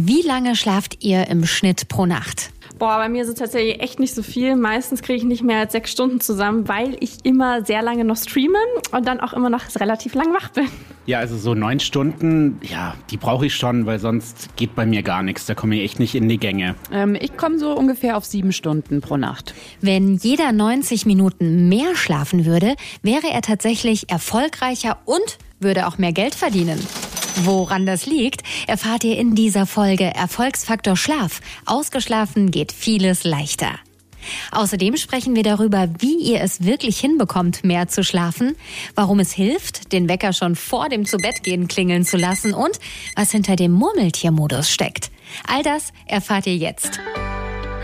Wie lange schlaft ihr im Schnitt pro Nacht? Boah, bei mir ist es tatsächlich echt nicht so viel. Meistens kriege ich nicht mehr als sechs Stunden zusammen, weil ich immer sehr lange noch streame und dann auch immer noch relativ lang wach bin. Ja, also so neun Stunden, ja, die brauche ich schon, weil sonst geht bei mir gar nichts. Da komme ich echt nicht in die Gänge. Ähm, ich komme so ungefähr auf sieben Stunden pro Nacht. Wenn jeder 90 Minuten mehr schlafen würde, wäre er tatsächlich erfolgreicher und würde auch mehr Geld verdienen. Woran das liegt, erfahrt ihr in dieser Folge Erfolgsfaktor Schlaf. Ausgeschlafen geht vieles leichter. Außerdem sprechen wir darüber, wie ihr es wirklich hinbekommt, mehr zu schlafen, warum es hilft, den Wecker schon vor dem Zubettgehen klingeln zu lassen und was hinter dem Murmeltiermodus steckt. All das erfahrt ihr jetzt.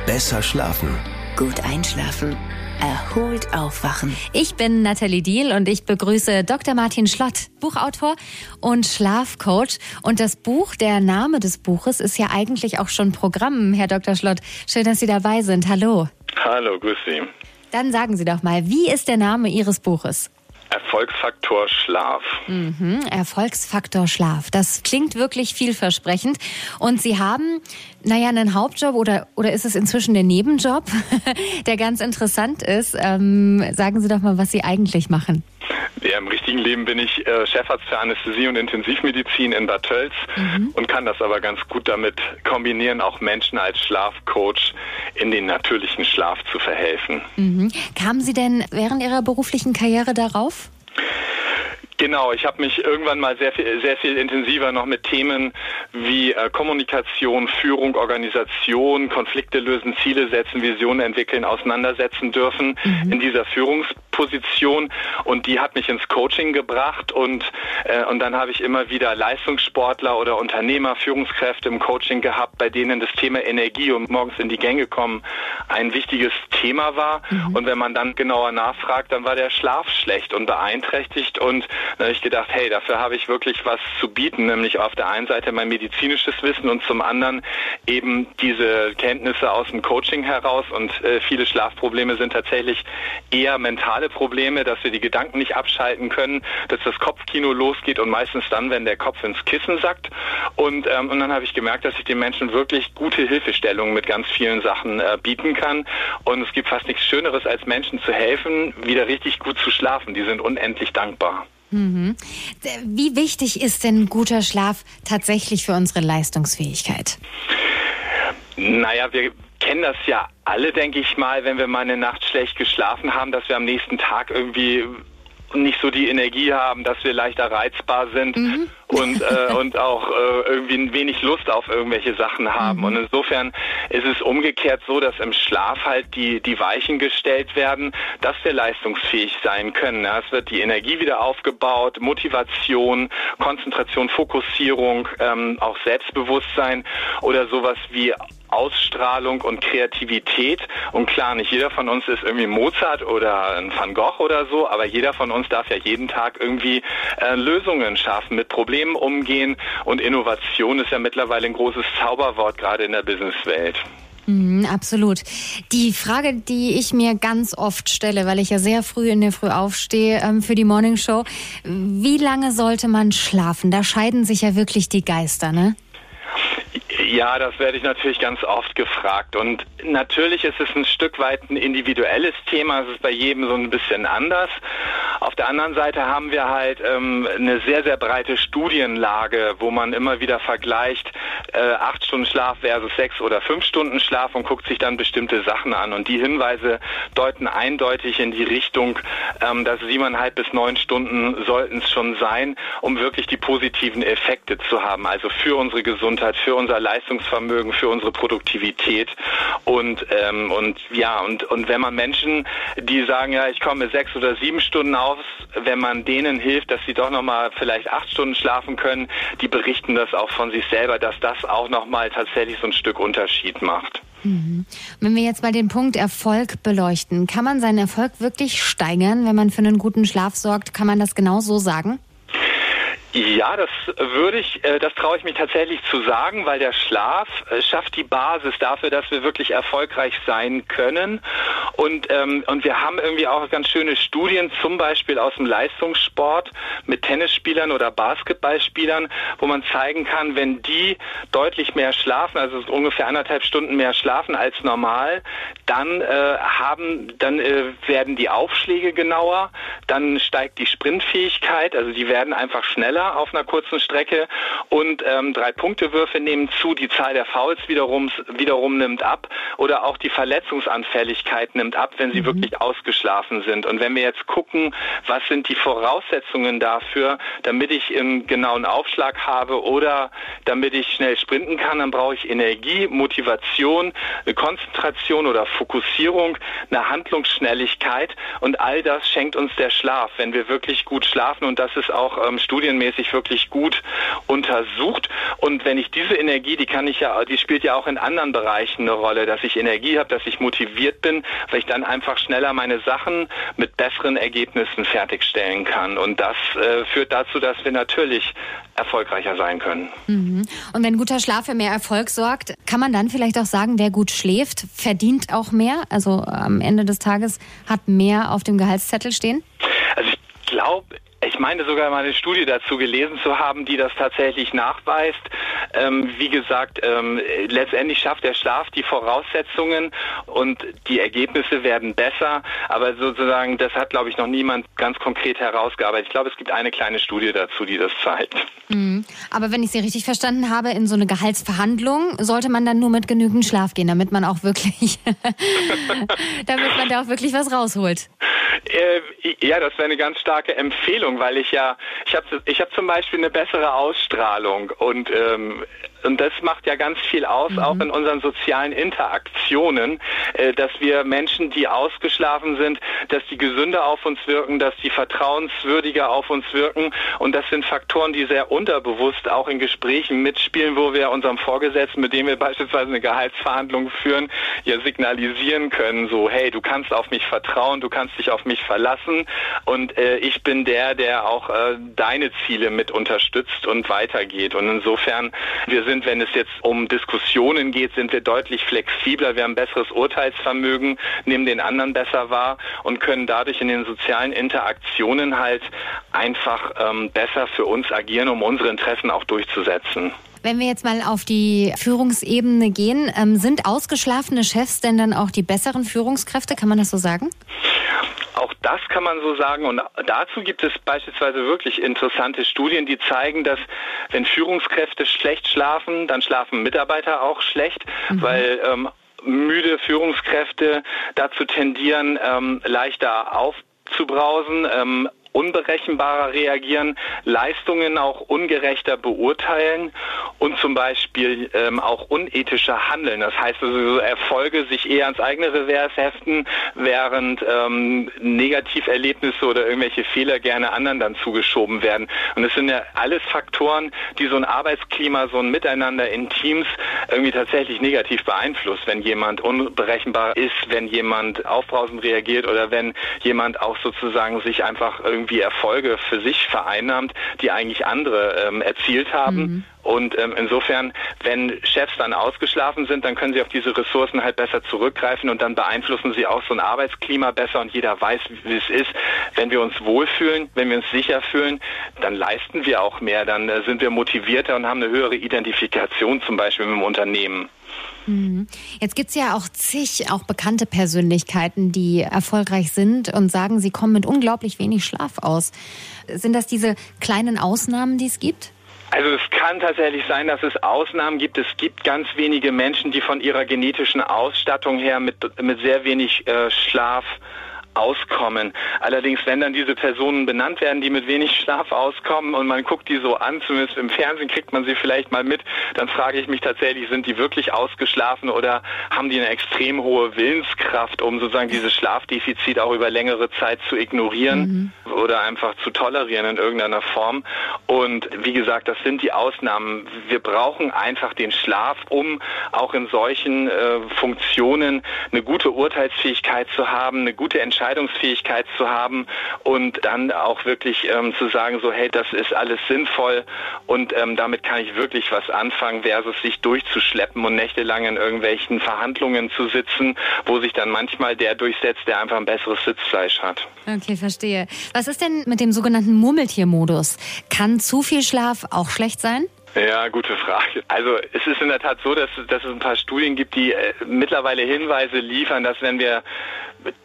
Besser schlafen. Gut einschlafen. Erholt aufwachen. Ich bin Nathalie Diel und ich begrüße Dr. Martin Schlott, Buchautor und Schlafcoach. Und das Buch, der Name des Buches ist ja eigentlich auch schon Programm, Herr Dr. Schlott. Schön, dass Sie dabei sind. Hallo. Hallo, grüß Sie. Dann sagen Sie doch mal, wie ist der Name Ihres Buches? Erfolgsfaktor Schlaf. Mhm, Erfolgsfaktor Schlaf. Das klingt wirklich vielversprechend. Und Sie haben, naja, einen Hauptjob oder, oder ist es inzwischen der Nebenjob, der ganz interessant ist. Ähm, sagen Sie doch mal, was Sie eigentlich machen. Ja, Im richtigen Leben bin ich äh, Chefarzt für Anästhesie und Intensivmedizin in Bad Tölz mhm. und kann das aber ganz gut damit kombinieren, auch Menschen als Schlafcoach in den natürlichen Schlaf zu verhelfen. Mhm. Kamen Sie denn während Ihrer beruflichen Karriere darauf? Genau, ich habe mich irgendwann mal sehr viel, sehr viel intensiver noch mit Themen wie äh, Kommunikation, Führung, Organisation, Konflikte lösen, Ziele setzen, Visionen entwickeln, auseinandersetzen dürfen mhm. in dieser Führungsposition und die hat mich ins Coaching gebracht und äh, und dann habe ich immer wieder Leistungssportler oder Unternehmer, Führungskräfte im Coaching gehabt, bei denen das Thema Energie und morgens in die Gänge kommen ein wichtiges Thema war mhm. und wenn man dann genauer nachfragt, dann war der Schlaf schlecht und beeinträchtigt und da habe ich gedacht, hey, dafür habe ich wirklich was zu bieten, nämlich auf der einen Seite mein medizinisches Wissen und zum anderen eben diese Kenntnisse aus dem Coaching heraus und äh, viele Schlafprobleme sind tatsächlich eher mentale Probleme, dass wir die Gedanken nicht abschalten können, dass das Kopfkino losgeht und meistens dann, wenn der Kopf ins Kissen sackt und, ähm, und dann habe ich gemerkt, dass ich den Menschen wirklich gute Hilfestellungen mit ganz vielen Sachen äh, bieten kann und es gibt fast nichts Schöneres, als Menschen zu helfen, wieder richtig gut zu schlafen. Die sind unendlich dankbar. Mhm. Wie wichtig ist denn guter Schlaf tatsächlich für unsere Leistungsfähigkeit? Naja, wir kennen das ja alle, denke ich mal, wenn wir mal eine Nacht schlecht geschlafen haben, dass wir am nächsten Tag irgendwie nicht so die Energie haben, dass wir leichter reizbar sind mhm. und, äh, und auch äh, irgendwie ein wenig Lust auf irgendwelche Sachen haben. Mhm. Und insofern ist es umgekehrt so, dass im Schlaf halt die, die Weichen gestellt werden, dass wir leistungsfähig sein können. Ja, es wird die Energie wieder aufgebaut, Motivation, Konzentration, Fokussierung, ähm, auch Selbstbewusstsein oder sowas wie Ausstrahlung und Kreativität. Und klar, nicht jeder von uns ist irgendwie Mozart oder ein Van Gogh oder so, aber jeder von uns darf ja jeden Tag irgendwie äh, Lösungen schaffen, mit Problemen umgehen. Und Innovation ist ja mittlerweile ein großes Zauberwort, gerade in der Businesswelt. Mhm, absolut. Die Frage, die ich mir ganz oft stelle, weil ich ja sehr früh in der Früh aufstehe ähm, für die Morning Show, wie lange sollte man schlafen? Da scheiden sich ja wirklich die Geister, ne? Ja, das werde ich natürlich ganz oft gefragt. Und natürlich ist es ein Stück weit ein individuelles Thema. Es ist bei jedem so ein bisschen anders. Auf der anderen Seite haben wir halt ähm, eine sehr, sehr breite Studienlage, wo man immer wieder vergleicht, äh, acht Stunden Schlaf versus sechs oder fünf Stunden Schlaf und guckt sich dann bestimmte Sachen an. Und die Hinweise deuten eindeutig in die Richtung, ähm, dass siebeneinhalb bis neun Stunden sollten es schon sein, um wirklich die positiven Effekte zu haben. Also für unsere Gesundheit, für unser Leistungsvermögen, für unsere Produktivität. Und, ähm, und ja, und, und wenn man Menschen, die sagen, ja, ich komme sechs oder sieben Stunden aus, wenn man denen hilft, dass sie doch nochmal vielleicht acht Stunden schlafen können, die berichten das auch von sich selber, dass das auch nochmal tatsächlich so ein Stück Unterschied macht. Mhm. Wenn wir jetzt mal den Punkt Erfolg beleuchten, kann man seinen Erfolg wirklich steigern, wenn man für einen guten Schlaf sorgt? Kann man das genau so sagen? Ja, das würde ich, äh, das traue ich mich tatsächlich zu sagen, weil der Schlaf äh, schafft die Basis dafür, dass wir wirklich erfolgreich sein können. Und, ähm, und wir haben irgendwie auch ganz schöne Studien, zum Beispiel aus dem Leistungssport mit Tennisspielern oder Basketballspielern, wo man zeigen kann, wenn die deutlich mehr schlafen, also ungefähr anderthalb Stunden mehr schlafen als normal, dann äh, haben, dann äh, werden die Aufschläge genauer, dann steigt die Sprintfähigkeit, also die werden einfach schneller auf einer kurzen Strecke. Und ähm, Drei-Punkte-Würfe nehmen zu, die Zahl der Fouls wiederum, wiederum nimmt ab oder auch die Verletzungsanfälligkeit nimmt ab, wenn sie mhm. wirklich ausgeschlafen sind. Und wenn wir jetzt gucken, was sind die Voraussetzungen dafür, damit ich einen genauen Aufschlag habe oder damit ich schnell sprinten kann, dann brauche ich Energie, Motivation, eine Konzentration oder Fokussierung, eine Handlungsschnelligkeit und all das schenkt uns der Schlaf, wenn wir wirklich gut schlafen und das ist auch ähm, studienmäßig mäßig wirklich gut untersucht. Und wenn ich diese Energie, die kann ich ja, die spielt ja auch in anderen Bereichen eine Rolle, dass ich Energie habe, dass ich motiviert bin, weil ich dann einfach schneller meine Sachen mit besseren Ergebnissen fertigstellen kann. Und das äh, führt dazu, dass wir natürlich erfolgreicher sein können. Mhm. Und wenn guter Schlaf für mehr Erfolg sorgt, kann man dann vielleicht auch sagen, wer gut schläft, verdient auch mehr? Also am Ende des Tages hat mehr auf dem Gehaltszettel stehen? Also ich glaube, ich meine sogar mal eine Studie dazu gelesen zu haben, die das tatsächlich nachweist. Ähm, wie gesagt, ähm, letztendlich schafft der Schlaf die Voraussetzungen und die Ergebnisse werden besser. Aber sozusagen, das hat, glaube ich, noch niemand ganz konkret herausgearbeitet. Ich glaube, es gibt eine kleine Studie dazu, die das zeigt. Mhm. Aber wenn ich Sie richtig verstanden habe, in so eine Gehaltsverhandlung sollte man dann nur mit genügend Schlaf gehen, damit man auch wirklich, damit man da auch wirklich was rausholt. Äh, ja, das wäre eine ganz starke Empfehlung, weil ich ja, ich habe ich hab zum Beispiel eine bessere Ausstrahlung und ähm, und das macht ja ganz viel aus, mhm. auch in unseren sozialen Interaktionen, äh, dass wir Menschen, die ausgeschlafen sind, dass die gesünder auf uns wirken, dass die vertrauenswürdiger auf uns wirken. Und das sind Faktoren, die sehr unterbewusst auch in Gesprächen mitspielen, wo wir unserem Vorgesetzten, mit dem wir beispielsweise eine Gehaltsverhandlung führen, ja signalisieren können, so, hey, du kannst auf mich vertrauen, du kannst dich auf mich verlassen und äh, ich bin der, der auch äh, deine Ziele mit unterstützt und weitergeht. Und insofern, wir sind wenn es jetzt um Diskussionen geht, sind wir deutlich flexibler. Wir haben besseres Urteilsvermögen, nehmen den anderen besser wahr und können dadurch in den sozialen Interaktionen halt einfach ähm, besser für uns agieren, um unsere Interessen auch durchzusetzen. Wenn wir jetzt mal auf die Führungsebene gehen, ähm, sind ausgeschlafene Chefs denn dann auch die besseren Führungskräfte? Kann man das so sagen? Auch das kann man so sagen. Und dazu gibt es beispielsweise wirklich interessante Studien, die zeigen, dass wenn Führungskräfte schlecht schlafen, dann schlafen Mitarbeiter auch schlecht, mhm. weil ähm, müde Führungskräfte dazu tendieren, ähm, leichter aufzubrausen, ähm, unberechenbarer reagieren, Leistungen auch ungerechter beurteilen und zum Beispiel ähm, auch unethischer handeln. Das heißt also Erfolge sich eher ans eigene Revers heften, während ähm, Negativerlebnisse oder irgendwelche Fehler gerne anderen dann zugeschoben werden. Und es sind ja alles Faktoren, die so ein Arbeitsklima, so ein Miteinander in Teams irgendwie tatsächlich negativ beeinflusst, wenn jemand unberechenbar ist, wenn jemand aufbrausend reagiert oder wenn jemand auch sozusagen sich einfach irgendwie irgendwie Erfolge für sich vereinnahmt, die eigentlich andere ähm, erzielt haben. Mhm. Und ähm, insofern, wenn Chefs dann ausgeschlafen sind, dann können sie auf diese Ressourcen halt besser zurückgreifen und dann beeinflussen sie auch so ein Arbeitsklima besser und jeder weiß, wie es ist. Wenn wir uns wohlfühlen, wenn wir uns sicher fühlen, dann leisten wir auch mehr, dann äh, sind wir motivierter und haben eine höhere Identifikation zum Beispiel mit dem Unternehmen. Mhm. Jetzt gibt es ja auch zig, auch bekannte Persönlichkeiten, die erfolgreich sind und sagen, sie kommen mit unglaublich wenig Schlaf aus. Sind das diese kleinen Ausnahmen, die es gibt? Also es kann tatsächlich sein, dass es Ausnahmen gibt. Es gibt ganz wenige Menschen, die von ihrer genetischen Ausstattung her mit, mit sehr wenig äh, Schlaf auskommen. Allerdings, wenn dann diese Personen benannt werden, die mit wenig Schlaf auskommen und man guckt die so an, zumindest im Fernsehen kriegt man sie vielleicht mal mit, dann frage ich mich tatsächlich, sind die wirklich ausgeschlafen oder haben die eine extrem hohe Willenskraft, um sozusagen dieses Schlafdefizit auch über längere Zeit zu ignorieren mhm. oder einfach zu tolerieren in irgendeiner Form. Und wie gesagt, das sind die Ausnahmen. Wir brauchen einfach den Schlaf, um auch in solchen äh, Funktionen eine gute Urteilsfähigkeit zu haben, eine gute Entscheidung Entscheidungsfähigkeit zu haben und dann auch wirklich ähm, zu sagen, so hey, das ist alles sinnvoll und ähm, damit kann ich wirklich was anfangen, versus sich durchzuschleppen und nächtelang in irgendwelchen Verhandlungen zu sitzen, wo sich dann manchmal der durchsetzt, der einfach ein besseres Sitzfleisch hat. Okay, verstehe. Was ist denn mit dem sogenannten Murmeltiermodus? Kann zu viel Schlaf auch schlecht sein? Ja, gute Frage. Also es ist in der Tat so, dass, dass es ein paar Studien gibt, die äh, mittlerweile Hinweise liefern, dass wenn wir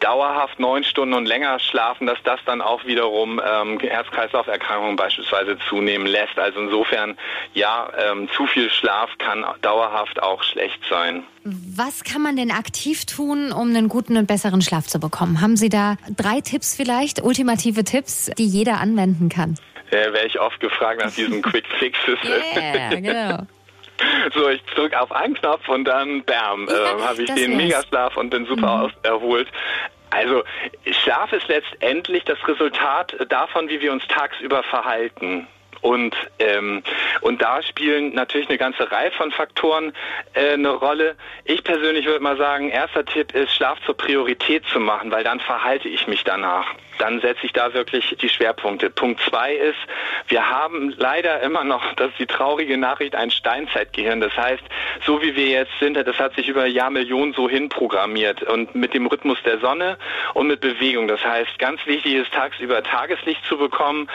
dauerhaft neun Stunden und länger schlafen, dass das dann auch wiederum ähm, Herz-Kreislauf-Erkrankungen beispielsweise zunehmen lässt. Also insofern, ja, ähm, zu viel Schlaf kann dauerhaft auch schlecht sein. Was kann man denn aktiv tun, um einen guten und besseren Schlaf zu bekommen? Haben Sie da drei Tipps vielleicht, ultimative Tipps, die jeder anwenden kann? Äh, werde ich oft gefragt nach diesen Quick Fixes. Yeah, genau. So, ich drücke auf einen Knopf und dann, bam, Ja, äh, habe ich das den. Megaschlaf und bin super Mhm. erholt. Also Schlaf ist letztendlich das Resultat davon, wie wir uns tagsüber verhalten. Und, ähm, und da spielen natürlich eine ganze Reihe von Faktoren äh, eine Rolle. Ich persönlich würde mal sagen, erster Tipp ist, Schlaf zur Priorität zu machen, weil dann verhalte ich mich danach. Dann setze ich da wirklich die Schwerpunkte. Punkt zwei ist, wir haben leider immer noch, das ist die traurige Nachricht, ein Steinzeitgehirn. Das heißt, so wie wir jetzt sind, das hat sich über Jahrmillionen so hinprogrammiert und mit dem Rhythmus der Sonne und mit Bewegung. Das heißt, ganz wichtig ist, tagsüber Tageslicht zu bekommen,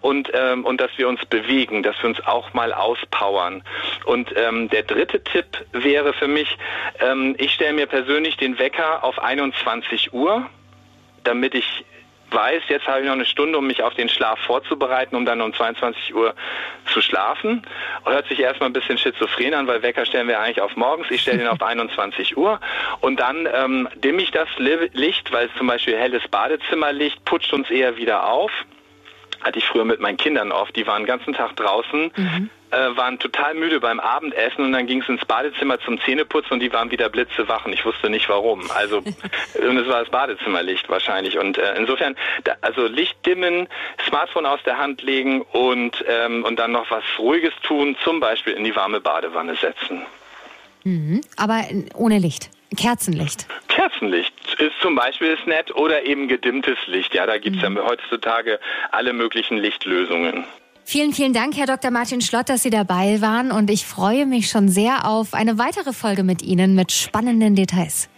und, ähm, und dass wir uns bewegen, dass wir uns auch mal auspowern. Und ähm, der dritte Tipp wäre für mich, ähm, ich stelle mir persönlich den Wecker auf 21 Uhr, damit ich weiß, jetzt habe ich noch eine Stunde, um mich auf den Schlaf vorzubereiten, um dann um 22 Uhr zu schlafen. Hört sich erstmal ein bisschen schizophren an, weil Wecker stellen wir eigentlich auf morgens. Ich stelle den auf 21 Uhr und dann ähm, dimme ich das Li- Licht, weil es zum Beispiel helles Badezimmerlicht putscht uns eher wieder auf hatte ich früher mit meinen Kindern oft. Die waren den ganzen Tag draußen, äh, waren total müde beim Abendessen und dann ging es ins Badezimmer zum Zähneputzen und die waren wieder blitzewach und ich wusste nicht warum. Also und es war das Badezimmerlicht wahrscheinlich. Und äh, insofern, da, also Licht dimmen, Smartphone aus der Hand legen und, ähm, und dann noch was Ruhiges tun, zum Beispiel in die warme Badewanne setzen. Mhm. Aber ohne Licht. Kerzenlicht. Kerzenlicht ist zum Beispiel ist nett oder eben gedimmtes Licht. Ja, da gibt's ja heutzutage alle möglichen Lichtlösungen. Vielen, vielen Dank, Herr Dr. Martin Schlott, dass Sie dabei waren. Und ich freue mich schon sehr auf eine weitere Folge mit Ihnen mit spannenden Details.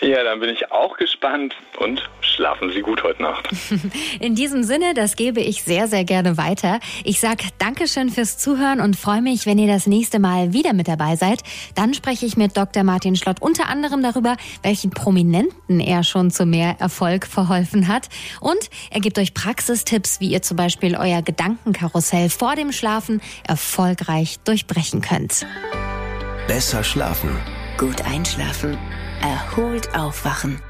Ja, dann bin ich auch gespannt und schlafen Sie gut heute Nacht. In diesem Sinne, das gebe ich sehr, sehr gerne weiter. Ich sage Dankeschön fürs Zuhören und freue mich, wenn ihr das nächste Mal wieder mit dabei seid. Dann spreche ich mit Dr. Martin Schlott unter anderem darüber, welchen Prominenten er schon zu mehr Erfolg verholfen hat. Und er gibt euch Praxistipps, wie ihr zum Beispiel euer Gedankenkarussell vor dem Schlafen erfolgreich durchbrechen könnt. Besser schlafen. Gut einschlafen. Erholt aufwachen.